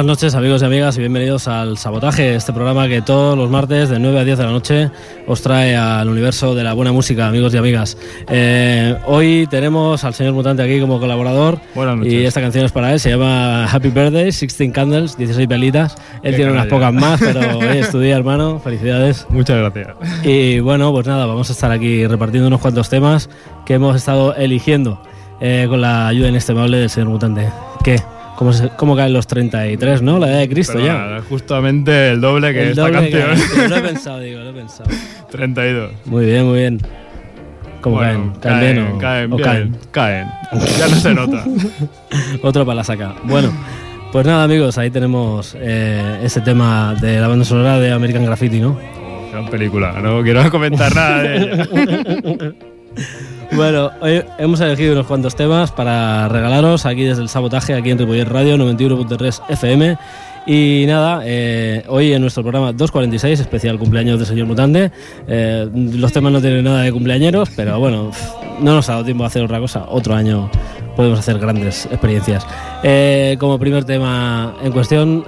Buenas noches amigos y amigas y bienvenidos al Sabotaje, este programa que todos los martes de 9 a 10 de la noche os trae al universo de la buena música, amigos y amigas. Eh, hoy tenemos al señor Mutante aquí como colaborador Buenas noches. y esta canción es para él, se llama Happy Birthday, 16 Candles, 16 velitas. Él Qué tiene unas pocas más, pero hoy estudia hermano, felicidades. Muchas gracias. Y bueno, pues nada, vamos a estar aquí repartiendo unos cuantos temas que hemos estado eligiendo eh, con la ayuda inestimable del señor Mutante. ¿Qué? ¿Cómo, se- ¿Cómo caen los 33, no? La edad de Cristo Pero ya. nada, justamente el doble que El esta doble que- canción. lo he pensado, digo, lo he pensado. 32. Muy bien, muy bien. ¿Cómo Bueno, caen? ¿Caen, o, caen o caen? caen. Ya no se nota. Otro para la saca. Bueno, pues nada, amigos, ahí tenemos eh, ese tema de la banda sonora de American Graffiti, ¿no? Gran película, no quiero comentar nada de ella. Bueno, hoy hemos elegido unos cuantos temas para regalaros aquí desde el sabotaje, aquí en Ripollet Radio 91.3 FM. Y nada, eh, hoy en nuestro programa 246, especial cumpleaños del señor Mutante. eh, los temas no tienen nada de cumpleañeros, pero bueno, no nos ha dado tiempo a hacer otra cosa. Otro año podemos hacer grandes experiencias. Eh, como primer tema en cuestión,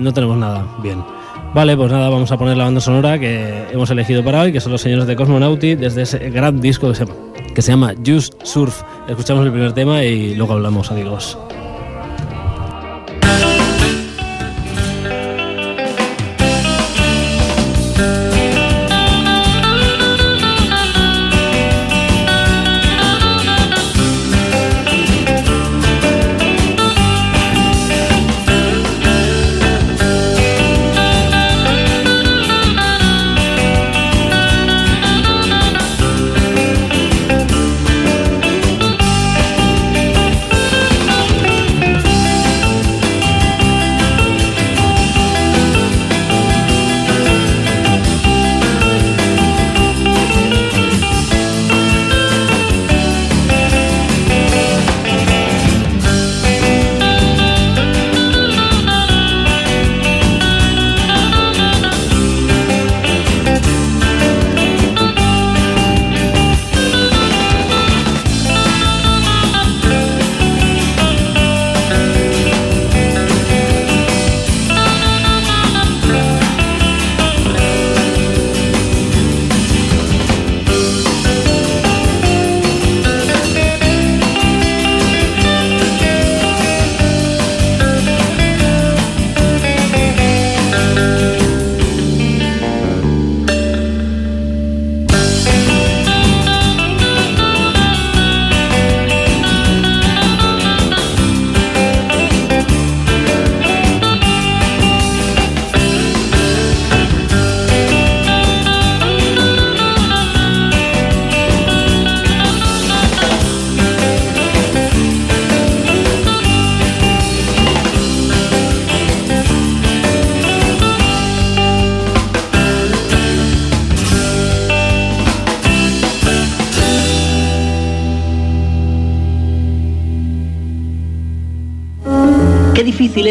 no tenemos nada. Bien. Vale, pues nada, vamos a poner la banda sonora que hemos elegido para hoy, que son los señores de Cosmonauti, desde ese gran disco que se, que se llama Just Surf. Escuchamos el primer tema y luego hablamos, amigos.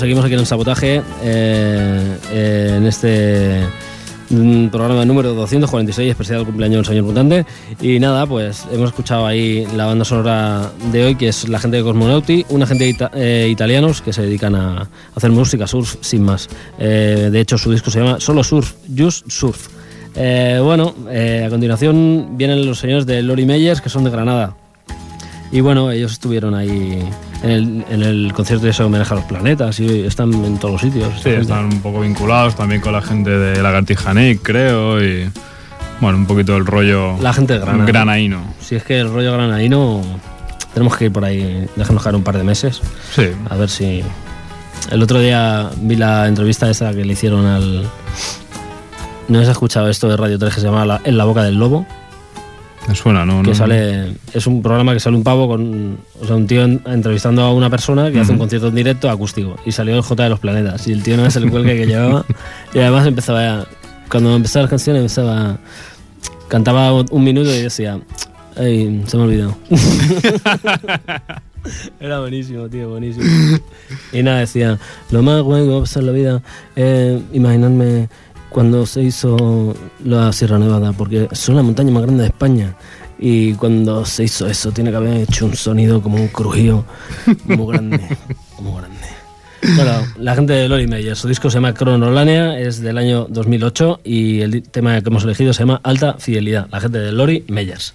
Seguimos aquí en el sabotaje, eh, eh, en este Mm, Programa número 246, especial cumpleaños del señor mutante. Y nada, pues hemos escuchado ahí la banda sonora de hoy, que es la gente de Cosmonauti, una gente ita- eh, italianos que se dedican a hacer música surf sin más. De hecho, su disco se llama Solo Surf, Just Surf. Bueno, a continuación vienen los señores de Lori Meyers, que son de Granada. Y bueno, ellos estuvieron ahí en el, en el concierto de ese homenaje a los planetas y están en todos los sitios. Sí, están un poco vinculados también con la gente de Lagartija Nick, creo, y bueno, un poquito el rollo La gente de Granada. granaíno. Si es que el rollo granadino, tenemos que ir por ahí, dejarnos caer un par de meses, Sí, a ver si... El otro día vi la entrevista esa que le hicieron al... ¿No has escuchado esto de Radio 3 que se llama La- En la boca del lobo? Me suena, ¿no? que No- sale es un programa que sale un pavo con o sea un tío en- entrevistando a una persona que hace un concierto en directo acústico. Y salió el J de los planetas. Y el tío no es el cuelgue que llevaba. Y además empezaba a- cuando empezaba las canciones empezaba cantaba un minuto y decía ay se me ha olvidado era buenísimo tío buenísimo. Y nada decía lo más guay que va a pasar en la vida es imaginarme cuando se hizo la Sierra Nevada, porque es la montaña más grande de España. Y cuando se hizo eso, tiene que haber hecho un sonido como un crujido muy grande. muy grande. Bueno, la gente de Lori Meyer, su disco se llama Cronolánea, es del año 2008 y el tema que hemos elegido se llama Alta Fidelidad. La gente de Lori Meyers.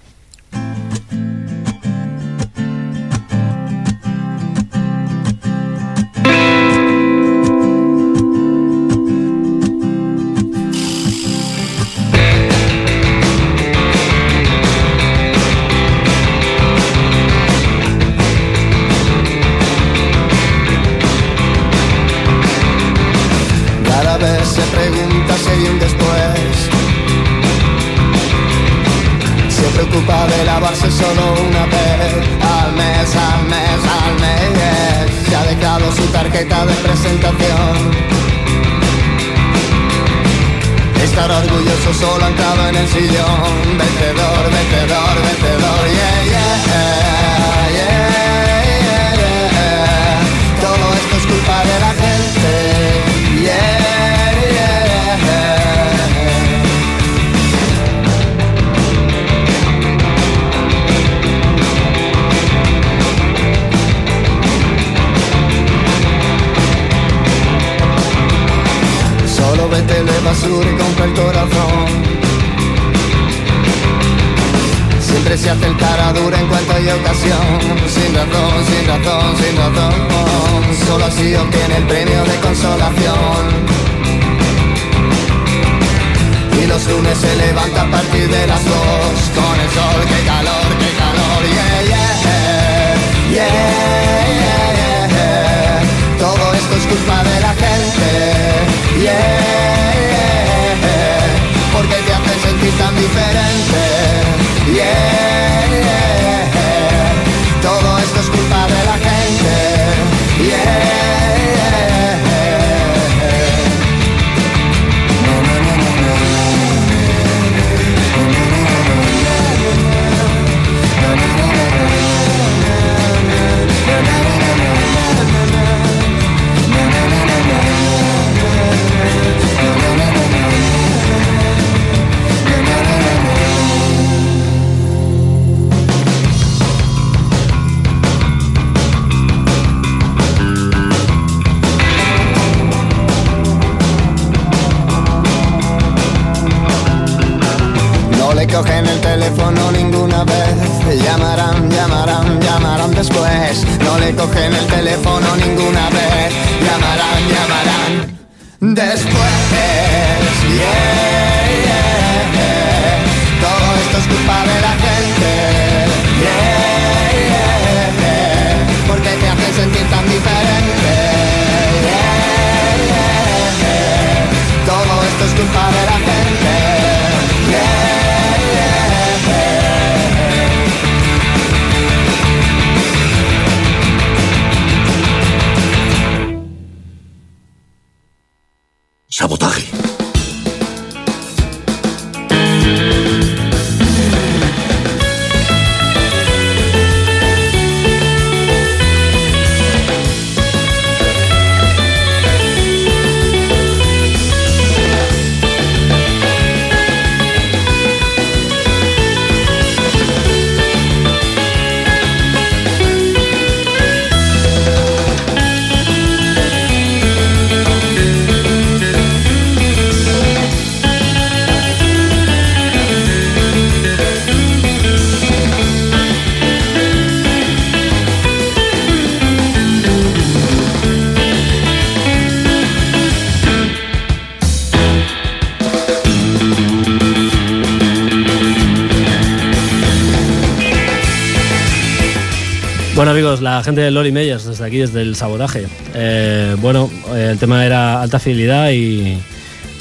La gente de Lori Meyers, desde aquí, desde el sabotaje. Eh, bueno, eh, el tema era alta fidelidad y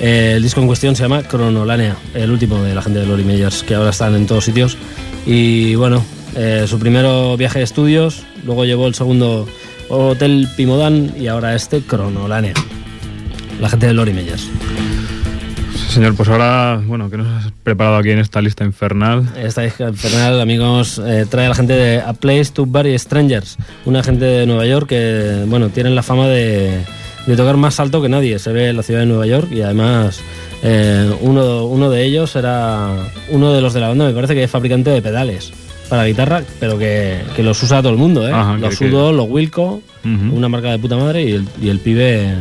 eh, el disco en cuestión se llama Cronolánea, el último de la gente de Lori Meyers, que ahora están en todos sitios. Y bueno, su primero viaje de estudios, luego llevó el segundo Hotel Pimodán y ahora este Cronolánea. La gente de Lori Meyers. Señor, pues ahora, bueno, ¿qué nos has preparado aquí en esta lista infernal? Esta disco infernal, amigos, eh, trae a la gente de A Place to Bury Strangers, una gente de Nueva York que, bueno, tienen la fama de, de tocar más alto que nadie. Se ve en la ciudad de Nueva York y además eh, uno, uno de ellos era uno de los de la banda, me parece que es fabricante de pedales para guitarra, pero que, que los usa todo el mundo, ¿eh? Ajá, los que- Sudo, los Wilco, Ujú. una marca de puta madre y el, y el pibe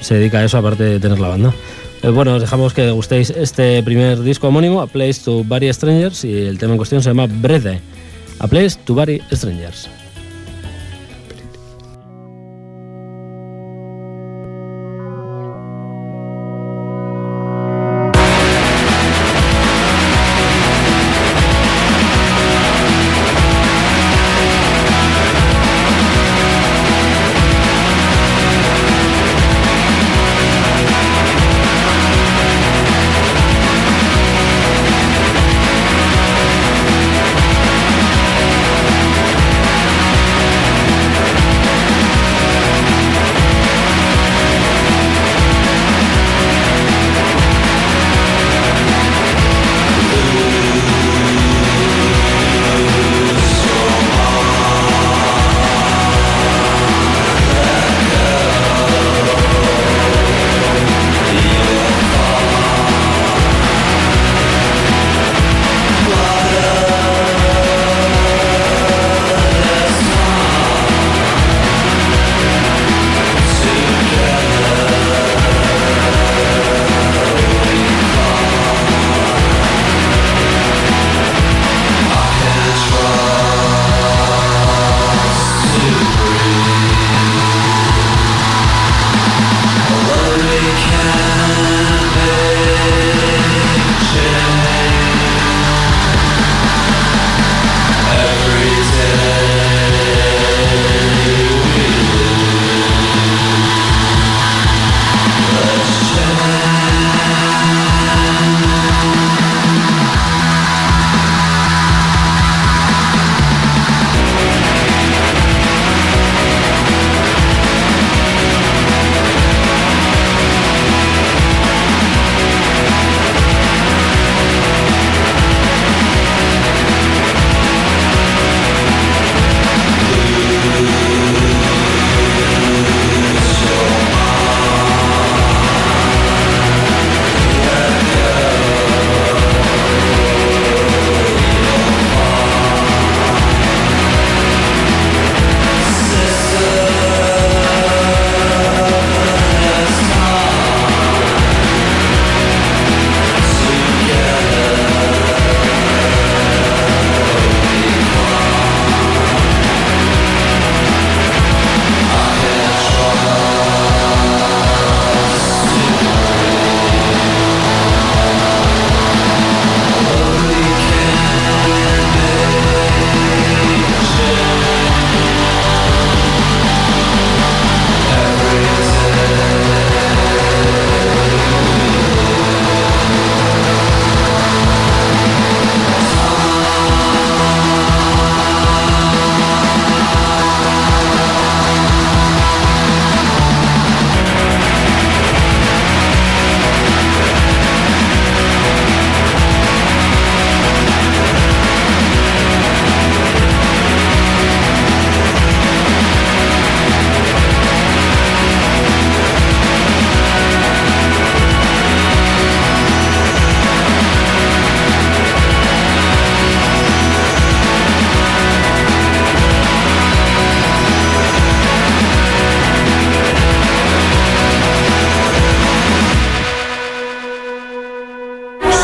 se dedica a eso aparte de tener la banda. Eh, bueno, os dejamos que gustéis este primer disco homónimo, A Place to Bury Strangers, y el tema en cuestión se llama Brede. A Place to Bury Strangers.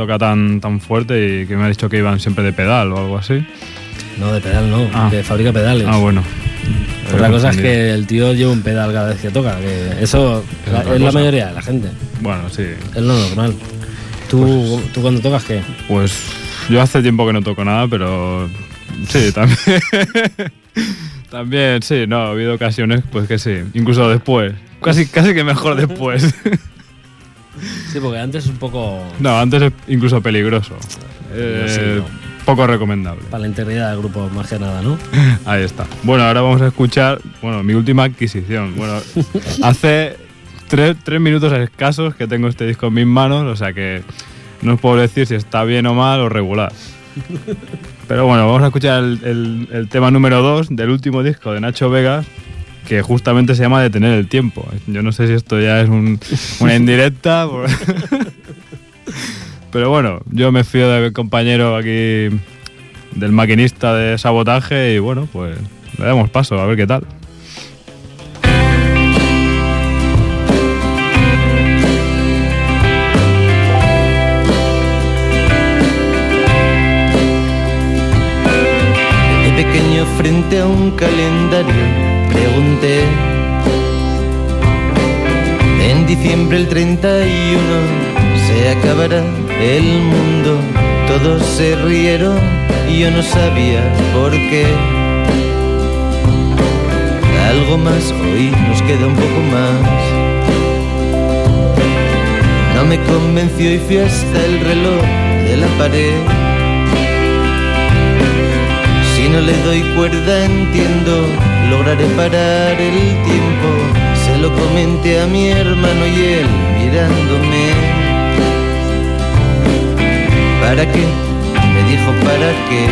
Toca tan, tan fuerte y que me ha dicho que iban siempre de pedal o algo así. No, de pedal no, Ah. de fábrica pedales. Ah, bueno. Otra cosa es que el tío lleva un pedal cada vez que toca, que eso Es la- es la mayoría de la gente, Bueno, sí. es lo normal. ¿Tú, ¿tú cuando tocas qué? Pues yo hace tiempo que no toco nada, pero sí, también. también, sí, no, ha habido ocasiones, pues que sí, incluso después. Casi, casi que mejor después. Sí, porque antes es un poco no, antes es incluso peligroso. Eh, Sí, no. Poco recomendable. para la integridad del grupo más que nada, ¿no? Ahí está. Bueno, ahora vamos a escuchar, bueno, mi última adquisición. Bueno, hace tres, tres minutos escasos que tengo este disco en mis manos, o sea que no os puedo decir si está bien o mal o regular. Pero bueno, vamos a escuchar el, el- el tema número 2 del último disco de Nacho Vegas, que justamente se llama Detener el Tiempo. Yo no sé si esto ya es un- una indirecta. Pero bueno, yo me fío del compañero aquí, del maquinista de sabotaje y bueno, pues le damos paso a ver qué tal. De frente a un calendario pregunté. En diciembre el 31 se acabará el mundo. Todos se rieron y yo no sabía por qué. Algo más, hoy nos queda un poco más. No me convenció y fui hasta el reloj de la pared. Si no le doy cuerda entiendo, lograré parar el tiempo. Se lo comenté a mi hermano y él mirándome. ¿Para qué? Me dijo, ¿para qué?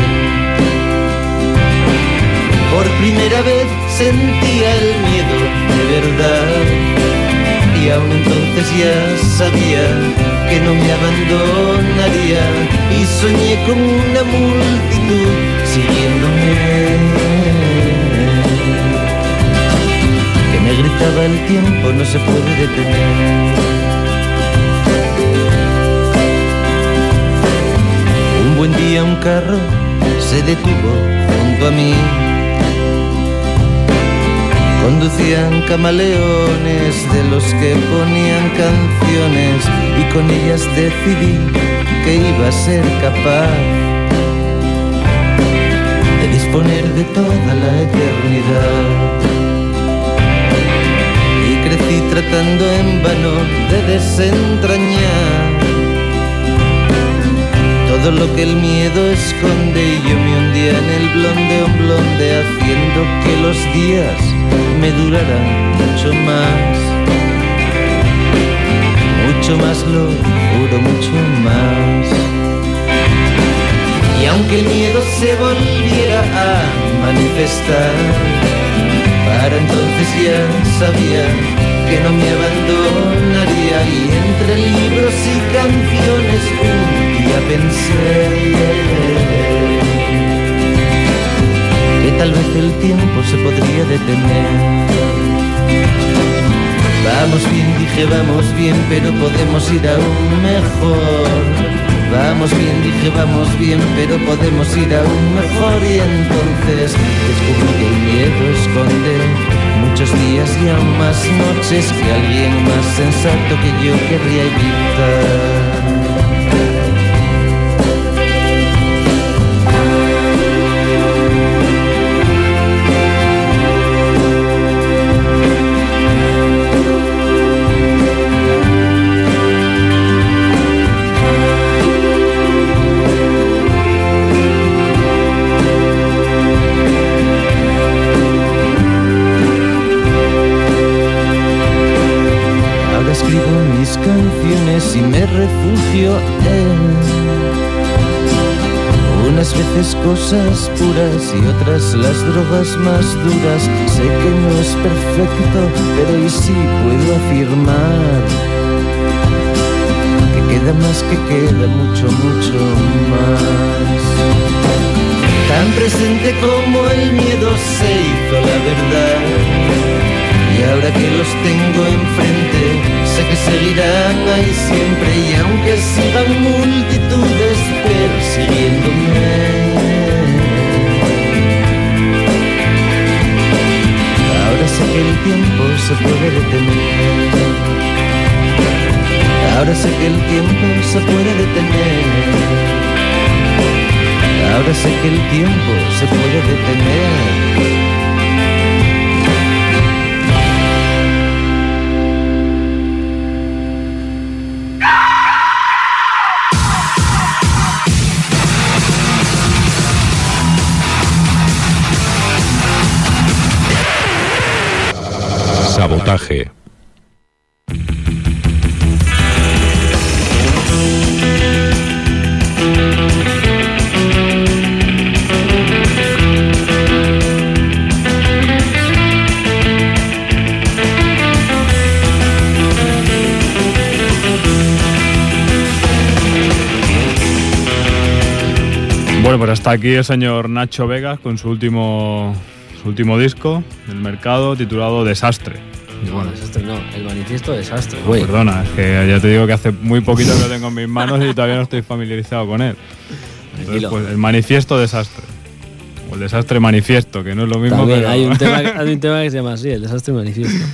Por primera vez sentía el miedo de verdad. Y aún entonces ya sabía que no me abandonaría. Y soñé con una multitud siguiéndome. Gritaba el tiempo no se puede detener. Un buen día un carro se detuvo junto a mí. Conducían camaleones de los que ponían canciones y con ellas decidí que iba a ser capaz de disponer de toda la eternidad. Tratando en vano de desentrañar todo lo que el miedo esconde y yo me hundía en el blonde un blonde haciendo que los días me duraran mucho más. Mucho más lo juro, mucho más. Y aunque el miedo se volviera a manifestar, para entonces ya sabía que no me abandonaría y entre libros y canciones un día pensé que tal vez el tiempo se podría detener. Vamos bien, dije, vamos bien, pero podemos ir aún mejor. Vamos bien, dije, vamos bien, pero podemos ir aún mejor. Y entonces descubrí que el miedo esconde muchos días y aún más noches que alguien más sensato que yo querría evitar. Cosas puras y otras las drogas más duras. Sé que no es perfecto, pero hoy sí puedo afirmar que queda más que queda mucho, mucho más. Tan presente como el miedo se hizo la verdad. Y ahora que los tengo enfrente, sé que seguir toda y siempre y aunque sigan multitudes persiguiéndome. Ahora sé que el tiempo se puede detener. Ahora sé que el tiempo se puede detener. Ahora sé que el tiempo se puede detener. Sabotaje. Bueno, pues hasta aquí el señor Nacho Vegas con su último, su último disco del mercado titulado Desastre. Y No, bueno, desastre no, el manifiesto desastre, no, perdona, es que ya te digo que hace muy poquito que lo tengo en mis manos y todavía no estoy familiarizado con él. Entonces, pues el manifiesto desastre. O el desastre manifiesto, que no es lo mismo, También pero... hay, un tema, que- hay un tema que se llama así, el desastre manifiesto.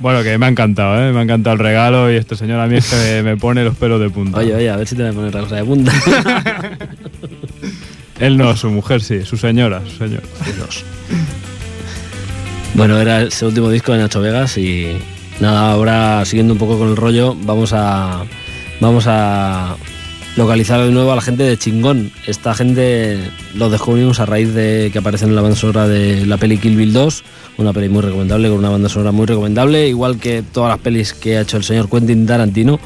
Bueno, que me ha encantado, ¿eh? Me ha encantado el regalo y este señor a mí es que me, pone los pelos de punta. Oye, oye, a ver si te voy a poner otra cosa de punta. Él no, su mujer sí, su señora, su señor. Bueno, era ese último disco de Nacho Vegas y nada, ahora siguiendo un poco con el rollo, vamos a vamos a localizar de nuevo a la gente de Chingón. Esta gente lo descubrimos a raíz de que aparecen en la banda sonora de la peli Kill Bill 2, una peli muy recomendable, con una banda sonora muy recomendable, igual que todas las pelis que ha hecho el señor Quentin Tarantino.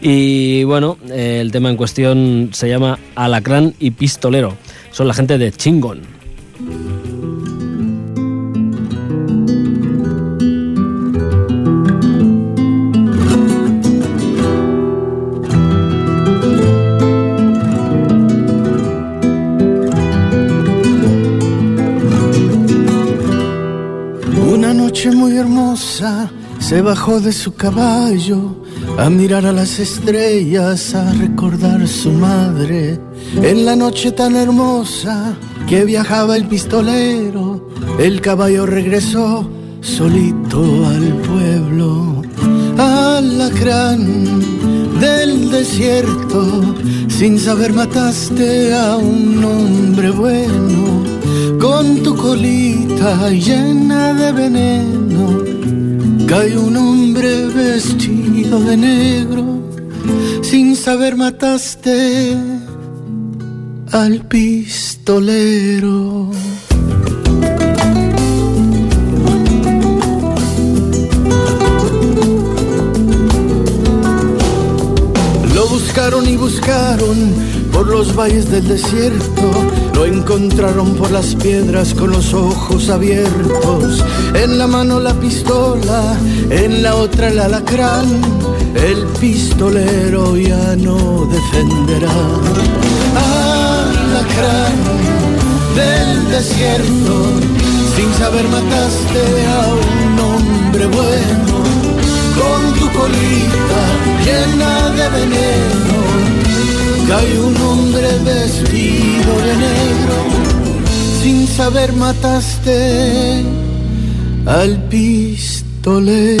Y bueno, el tema en cuestión se llama Alacrán y Pistolero. Son la gente de Chingón. Se bajó de su caballo a mirar a las estrellas, a recordar su madre. En la noche tan hermosa que viajaba el pistolero, el caballo regresó solito al pueblo. Alacrán del desierto, sin saber mataste a un hombre bueno con tu colita llena de veneno. Cayó un hombre vestido de negro, sin saber mataste al pistolero. Lo buscaron y buscaron por los valles del desierto. Lo encontraron por las piedras con los ojos abiertos. En la mano la pistola, en la otra el alacrán. El pistolero ya no defenderá. Alacrán del desierto, sin saber mataste a un hombre bueno con tu colita llena de veneno. Cae un hombre vestido de negro, sin saber mataste al pistolero.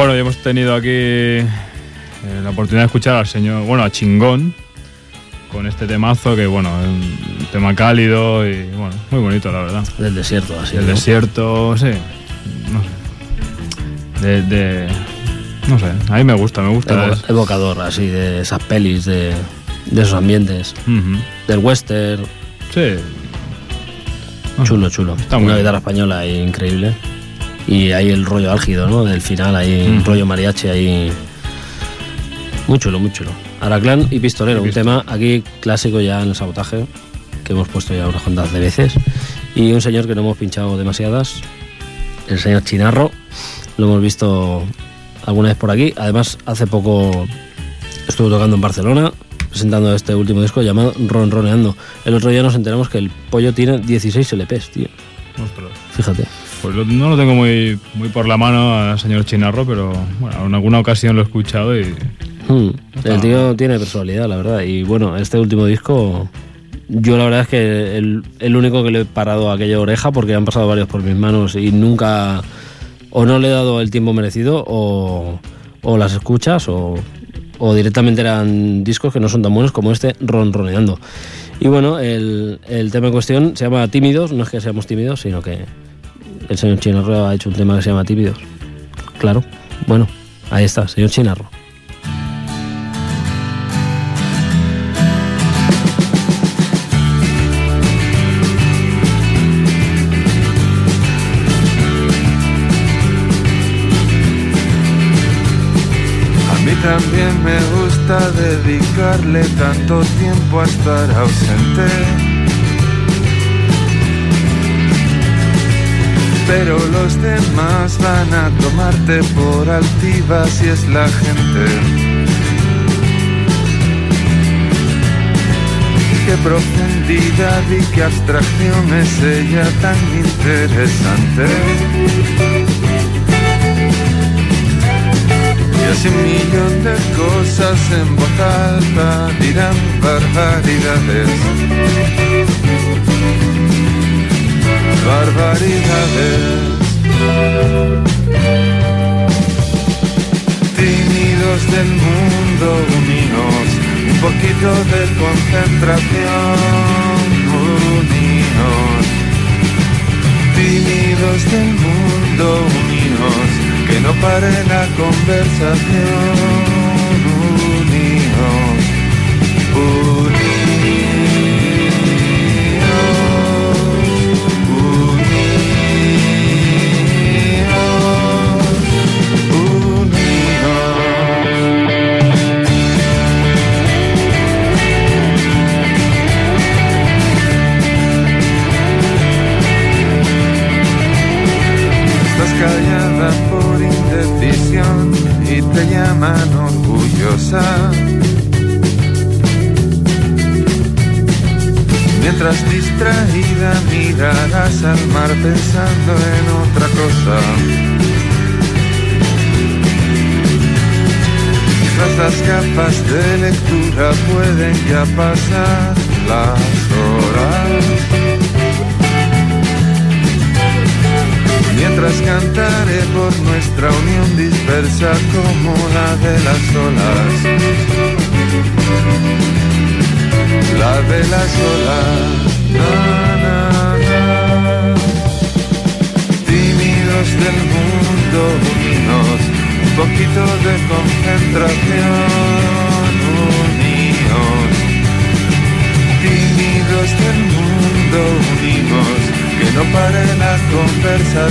Bueno, y hemos tenido aquí eh, la oportunidad de escuchar al señor, bueno, a Chingón, con este temazo que, bueno, es un tema cálido y, bueno, muy bonito, la verdad. Del desierto, así. El ¿no? desierto, sí, no sé. De, de- no sé, a mí me gusta, me gusta. Evo- es- evocador, así, de esas pelis, de, de esos ambientes. Del western. Sí. Chulo, chulo. Está Una guitarra española increíble. Y ahí el rollo álgido, ¿no? Del final, ahí, Mm. un rollo mariachi ahí. Muy chulo, muy chulo. Araclán y Pistolero, un tema aquí clásico ya en el sabotaje, que hemos puesto ya unas cuantas de veces. Y un señor que no hemos pinchado demasiadas, el señor Chinarro. Lo hemos visto alguna vez por aquí. Además, hace poco estuvo tocando en Barcelona, presentando este último disco llamado Ronroneando. El otro día nos enteramos que el pollo tiene 16 LPs, tío. Ostras. Fíjate. Pues lo- no lo tengo muy, muy por la mano al señor Chinarro, pero bueno, en alguna ocasión lo he escuchado y Hmm, El tío tiene personalidad, la verdad. Y bueno, este último disco, yo la verdad es que el, el único que le he parado a aquella oreja, porque han pasado varios por mis manos y nunca, o no le he dado el tiempo merecido, o, o las escuchas, o, o directamente eran discos que no son tan buenos como este Ronroneando. Y bueno, el, el tema en cuestión se llama Tímidos, no es que seamos tímidos, sino que el señor Chinarro ha hecho un tema que se llama Tímidos. Claro, bueno, ahí está, señor Chinarro. A mí también me gusta dedicarle tanto tiempo a estar ausente. Pero los demás van a tomarte por altiva si es la gente. Qué profundidad y qué abstracción es ella tan interesante. Y así un millón de cosas en voz alta dirán barbaridades. Barbaridades. Tímidos del mundo unidos, un poquito de concentración unidos. Tímidos del mundo unidos, que no pare la conversación orgullosa. Mientras distraída mirarás al mar pensando en otra cosa. Tras las gafas de lectura pueden ya pasar las horas. Mientras cantaré por nuestra unión dispersa como la de las olas. La de las olas. Na. Tímidos del mundo unidos, un poquito de concentración unidos. Tímidos del mundo unidos, que no pare la conversación.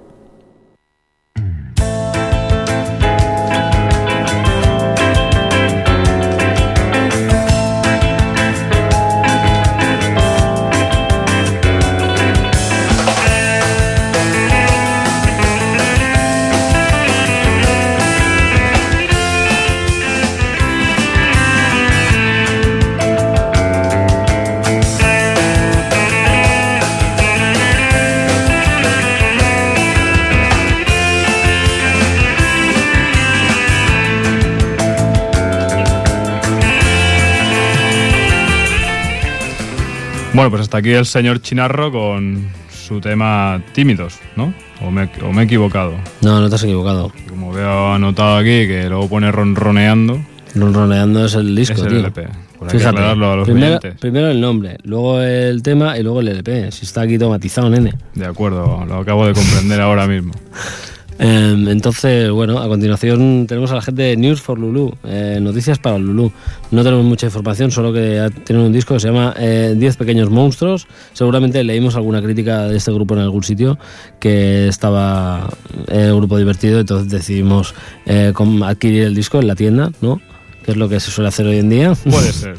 Bueno, pues hasta aquí el señor Chinarro con su tema Tímidos, ¿no? ¿O me, o me he equivocado? No, no te has equivocado. Como veo anotado aquí que luego pone ronroneando. Ronroneando es el disco, Es el tío. LP. Pues hay que aclararlo a los primero, primero el nombre, luego el tema y luego el LP. Si está aquí automatizado, nene. De acuerdo, lo acabo de comprender ahora mismo. Eh, entonces, bueno, a continuación tenemos a la gente de News for Lulu, eh, noticias para Lulu. No tenemos mucha información, solo que tienen un disco que se llama eh, 10 pequeños monstruos. Seguramente leímos alguna crítica de este grupo en algún sitio que estaba eh, el grupo divertido, entonces decidimos eh, adquirir el disco en la tienda, ¿no? Que es lo que se suele hacer hoy en día. Puede ser.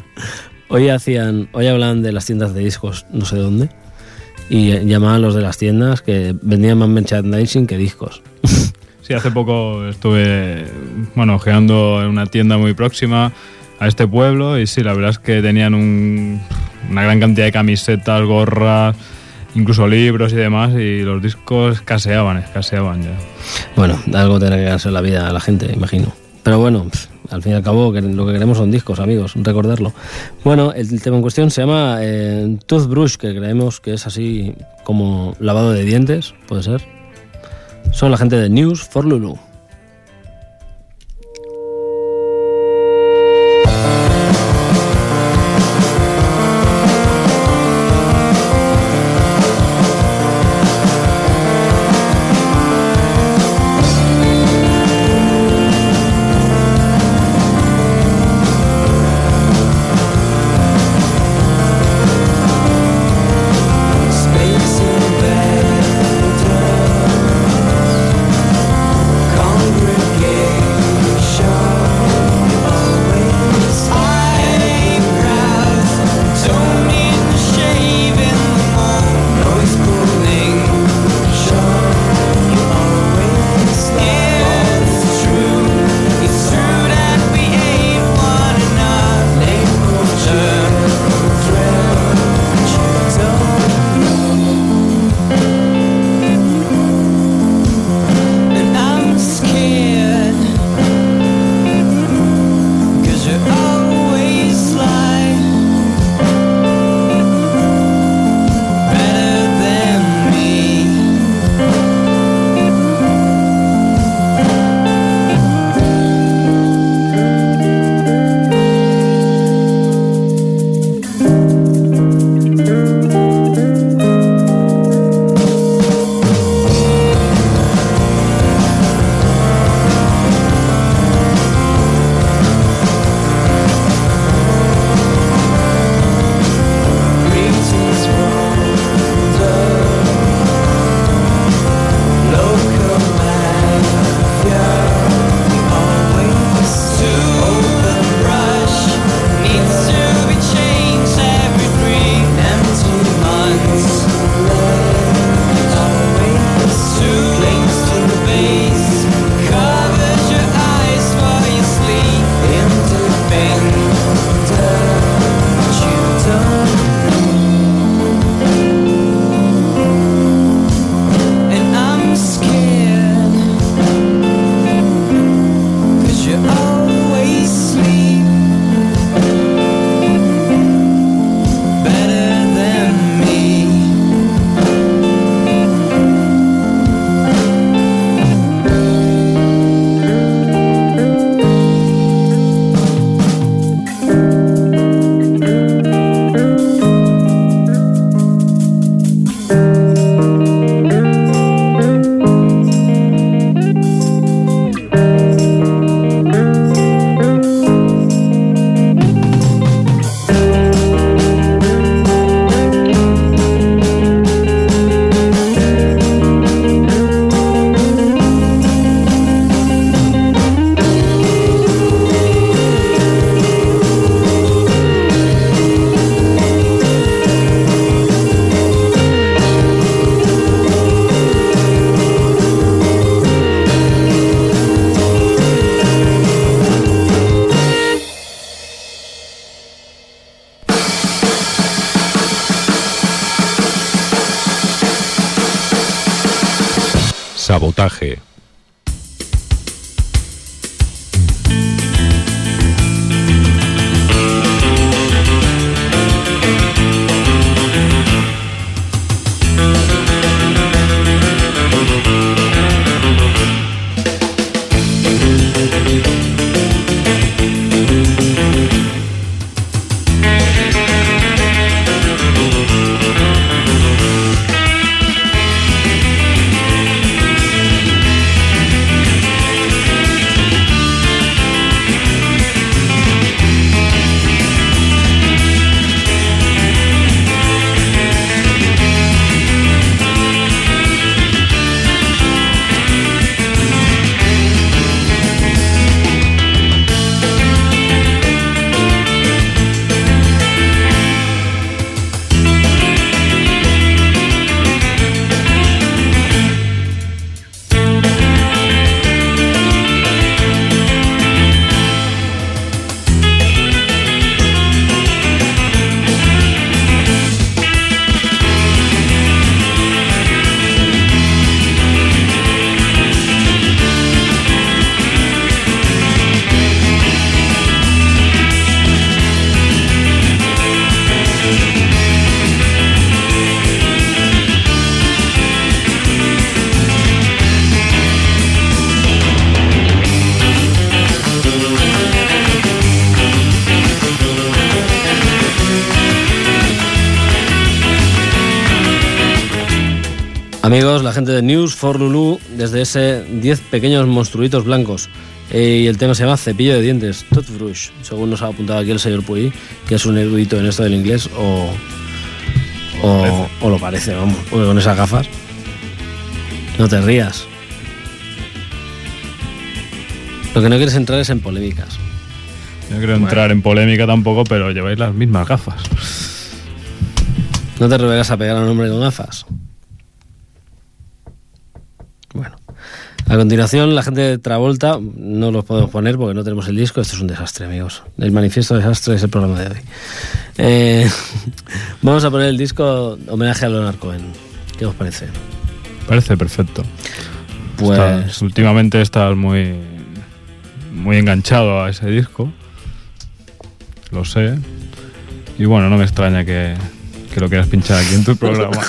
Hoy hacían, hoy hablan de las tiendas de discos, no sé dónde, y llamaban a los de las tiendas que vendían más merchandising que discos. Sí, hace poco estuve, bueno, ojeando en una tienda muy próxima a este pueblo y sí, la verdad es que tenían un- una gran cantidad de camisetas, gorras, incluso libros y demás y los discos escaseaban, escaseaban ya. Bueno, algo tendrá que ganarse la vida a la gente, imagino. Pero bueno, al fin y al cabo lo que queremos son discos, amigos, recordarlo. Bueno, el tema en cuestión se llama eh, Toothbrush, que creemos que es así como lavado de dientes, puede ser. Son la gente de News for Lulu. News for Lulu, desde ese 10 pequeños monstruitos blancos. Eh, y el tema se llama Cepillo de Dientes, Toothbrush, según nos ha apuntado aquí el señor Puy, que es un erudito en esto del inglés, o, o, o lo parece, vamos, porque con esas gafas. No te rías. Lo que no quieres entrar es en polémicas. No quiero entrar en polémica tampoco, pero lleváis las mismas gafas. No te revelas a pegar a un hombre con gafas. A continuación, la gente de Travolta, no los podemos poner porque no tenemos el disco. Esto es un desastre, amigos. El manifiesto desastre es el programa de hoy. Eh, vamos a poner el disco homenaje a Leonard Cohen. ¿Qué os parece? Parece perfecto. Pues- Estás- últimamente estás muy, muy enganchado a ese disco. Lo sé. Y bueno, no me extraña que, que lo quieras pinchar aquí en tu programa.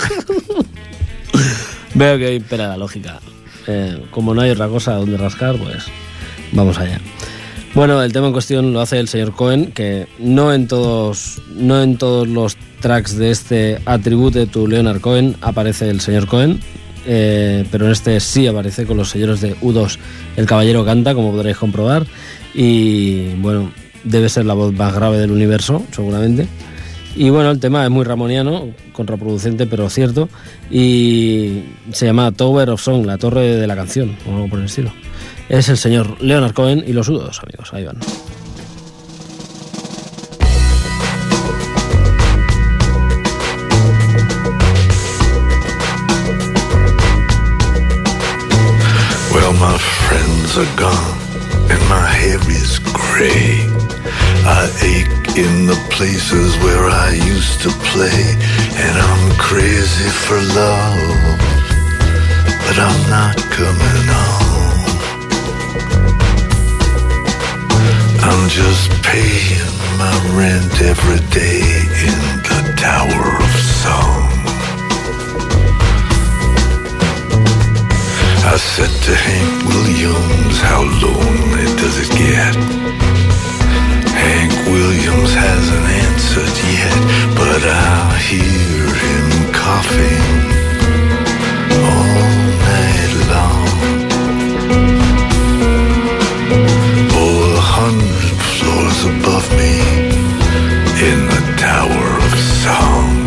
Veo que impera la lógica. Eh, como no hay otra cosa donde rascar, pues vamos allá. Bueno, el tema en cuestión lo hace el señor Cohen, que no en todos, no en todos los tracks de este Attribute to Leonard Cohen aparece el señor Cohen, eh, pero en este sí aparece con los señores de U2. El caballero canta, como podréis comprobar, y bueno, debe ser la voz más grave del universo, seguramente. Y bueno, el tema es muy ramoniano, contraproducente, pero cierto. Y se llama Tower of Song, la torre de la canción, o algo por el estilo. Es el señor Leonard Cohen y los U2, amigos. Ahí van. Well, my friends are gone and my hair is gray. I ache in the places where I used to play, and I'm crazy for love, but I'm not coming home. I'm just paying my rent every day in the Tower of Song. I said to Hank Williams, how lonely does it get? Hank Williams hasn't answered yet, but I'll hear him coughing all night long. Oh, a hundred floors above me in the Tower of Song.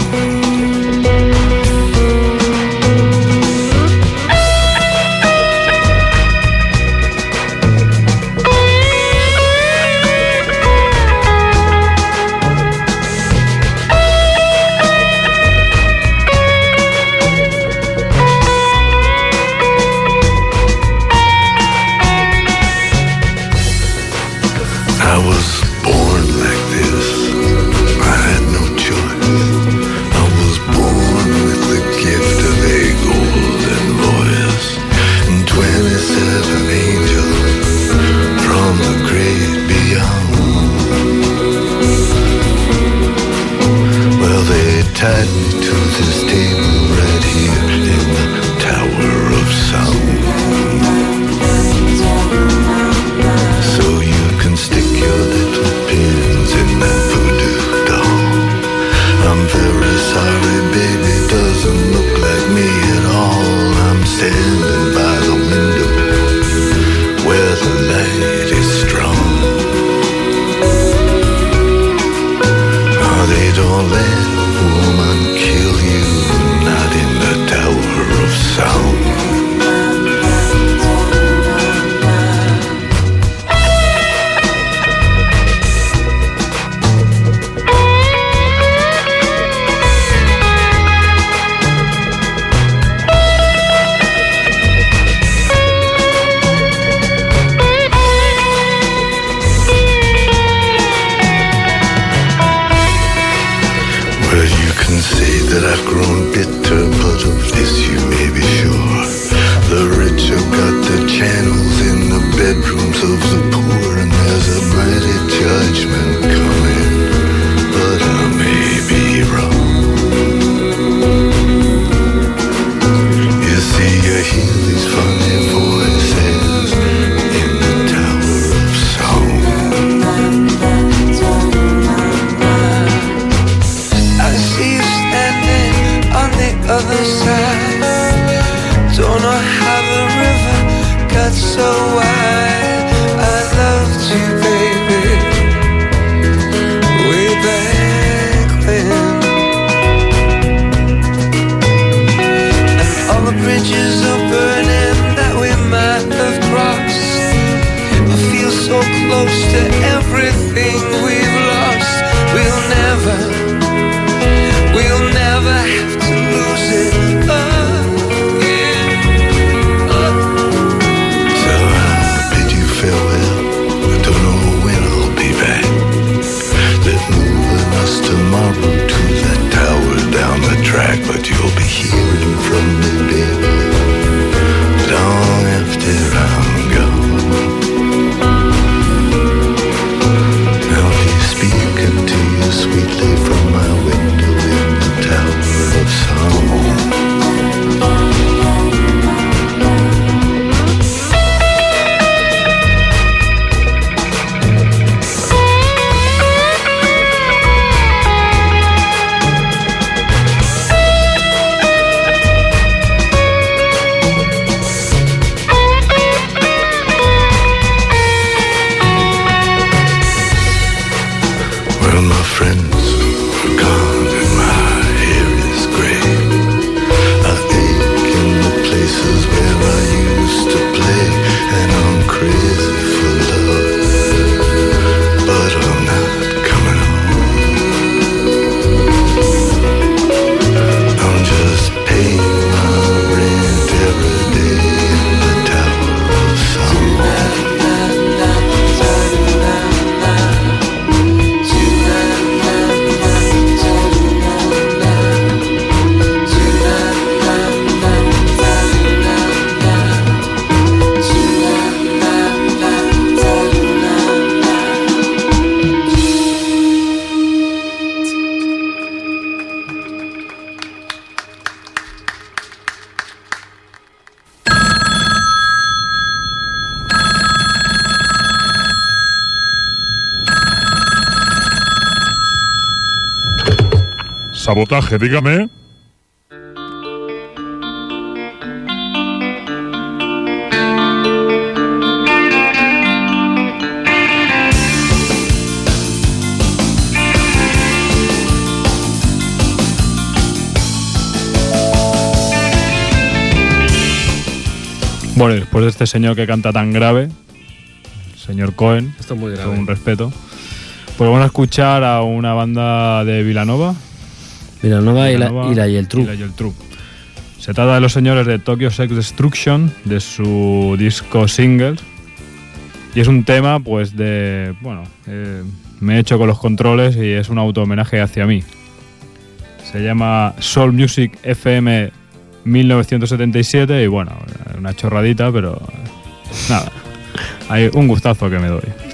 sabotaje, dígame. Bueno, y después de este señor que canta tan grave, el señor Cohen, con un respeto, pues vamos a escuchar a una banda de Vilanova, Villanova, Villanova y la, y la Yeltrup. Se trata de los señores de Tokyo Sex Destruction, de su disco single. Y es un tema, pues, de. Bueno, eh, me he hecho con los controles y es un auto homenaje hacia mí. Se llama Soul Music FM 1977 y bueno, una chorradita, pero nada. Hay un gustazo que me doy.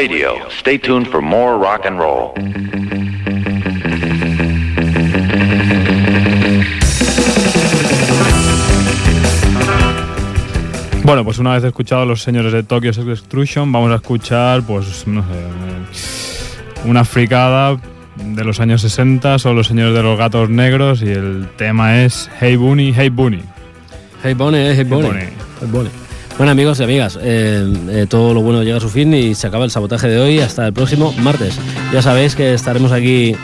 Radio. Stay tuned for more rock and roll. Bueno, pues una vez escuchado los señores de Tokyo Sex Destruction, vamos a escuchar, pues, no sé, una fricada de los años 60, son los señores de los gatos negros y el tema es Hey Bunny, Hey Bunny. Hey Bunny, eh, hey Bunny. Bunny. Hey Bunny. Bueno amigos y amigas, eh, eh, todo lo bueno llega a su fin y se acaba el sabotaje de hoy hasta el próximo martes. Ya sabéis que estaremos aquí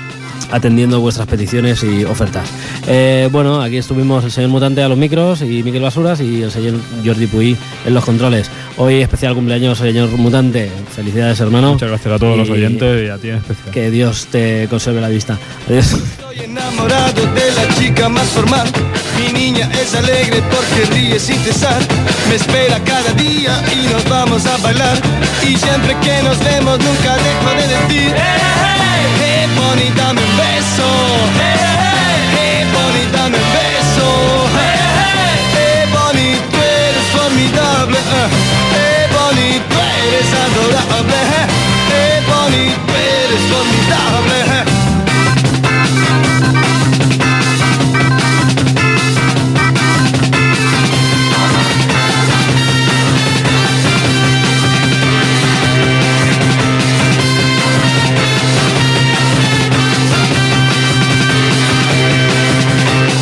atendiendo vuestras peticiones y ofertas. Eh, bueno, aquí estuvimos el señor Mutante a los micros y Miquel Basuras y el señor Jordi Puy en los controles. Hoy especial cumpleaños, señor Mutante. Felicidades, hermano. Muchas gracias a todos los Y oyentes y a ti en especial. Que Dios te conserve la vista. Adiós. enamorado de la chica más formal. Mi niña es alegre porque ríe sin cesar. Me espera cada día y nos vamos a bailar. Y siempre que nos vemos nunca dejo de decir: Hey, hey, Bonnie, dame un beso. Hey, hey, formidable.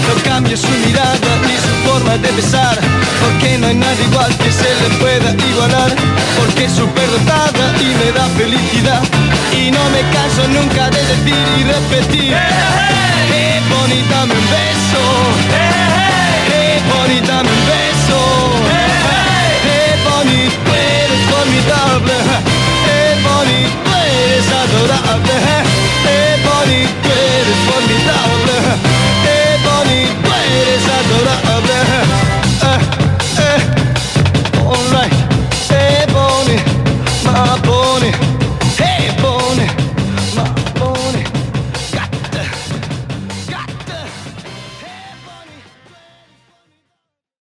No cambia su mirada ni su forma de besar que no hay nadie igual que se le pueda igualar Porque es súper dotada y me da felicidad Y no me canso nunca de decir y repetir hey, hey. Qué bonita me un beso hey, hey, Qué bonita me un beso Qué bonito eres formidable Qué bonito eres adorable Qué bonito eres formidable